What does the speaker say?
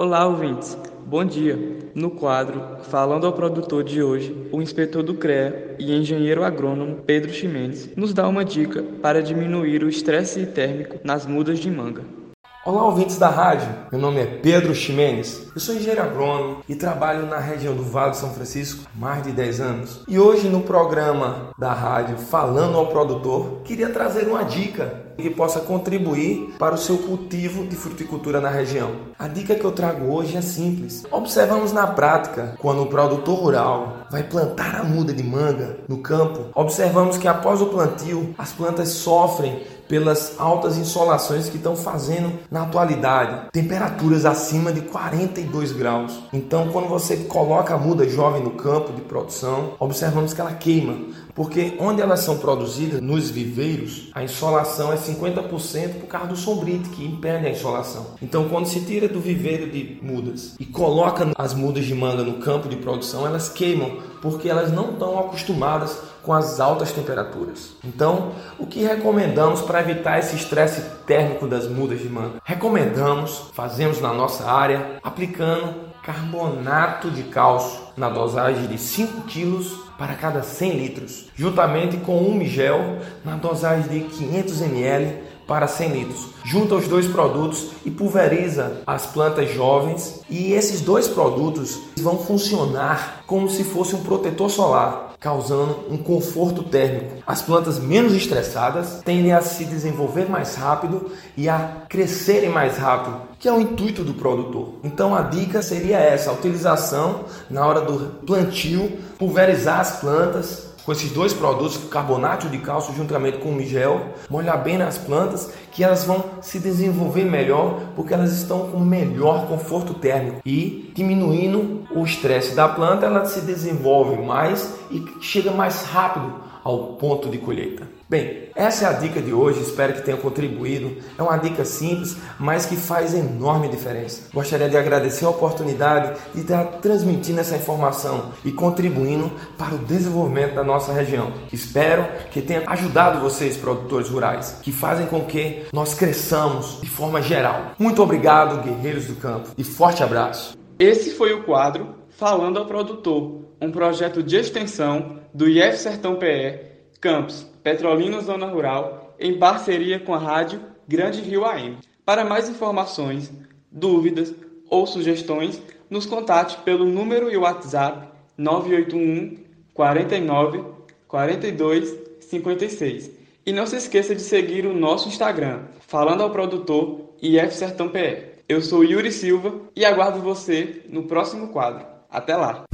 Olá, ouvintes. Bom dia. No quadro Falando ao Produtor de hoje, o inspetor do CREA e engenheiro agrônomo Pedro Ximenes nos dá uma dica para diminuir o estresse térmico nas mudas de manga. Olá, ouvintes da rádio. Meu nome é Pedro Ximenes. Eu sou engenheiro agrônomo e trabalho na região do Vale de São Francisco há mais de 10 anos. E hoje, no programa da rádio Falando ao Produtor, queria trazer uma dica que possa contribuir para o seu cultivo de fruticultura na região. A dica que eu trago hoje é simples. Observamos na prática, quando o produtor rural vai plantar a muda de manga no campo, observamos que após o plantio, as plantas sofrem pelas altas insolações que estão fazendo na atualidade, temperaturas acima de 42 graus. Então, quando você coloca a muda jovem no campo de produção, observamos que ela queima, porque onde elas são produzidas, nos viveiros, a insolação é 50% por causa do sombrite que impede a insolação. Então, quando se tira do viveiro de mudas e coloca as mudas de manga no campo de produção, elas queimam porque elas não estão acostumadas com as altas temperaturas. Então, o que recomendamos para evitar esse estresse térmico das mudas de manga? Recomendamos, fazemos na nossa área, aplicando carbonato de cálcio na dosagem de 5 kg para cada 100 litros, juntamente com um migel na dosagem de 500 ml para 100 litros. Junta os dois produtos e pulveriza as plantas jovens e esses dois produtos vão funcionar como se fosse um protetor solar causando um conforto térmico. As plantas menos estressadas tendem a se desenvolver mais rápido e a crescerem mais rápido, que é o intuito do produtor. Então a dica seria essa: a utilização na hora do plantio, pulverizar as plantas com esses dois produtos, carbonato de cálcio juntamente com o migel, molhar bem nas plantas que elas vão se desenvolver melhor porque elas estão com melhor conforto térmico. E diminuindo o estresse da planta, ela se desenvolve mais e chega mais rápido ao ponto de colheita. Bem, essa é a dica de hoje, espero que tenha contribuído. É uma dica simples, mas que faz enorme diferença. Gostaria de agradecer a oportunidade de estar transmitindo essa informação e contribuindo para o desenvolvimento da nossa região. Espero que tenha ajudado vocês, produtores rurais, que fazem com que nós cresçamos de forma geral. Muito obrigado, guerreiros do campo, e forte abraço. Esse foi o quadro Falando ao Produtor, um projeto de extensão do IF Sertão PE, Campos Petrolina Zona Rural, em parceria com a rádio Grande Rio AM. Para mais informações, dúvidas ou sugestões, nos contate pelo número e WhatsApp 981 49 42 56. E não se esqueça de seguir o nosso Instagram, falando ao produtor IF Sertão PE. Eu sou Yuri Silva e aguardo você no próximo quadro. Até lá!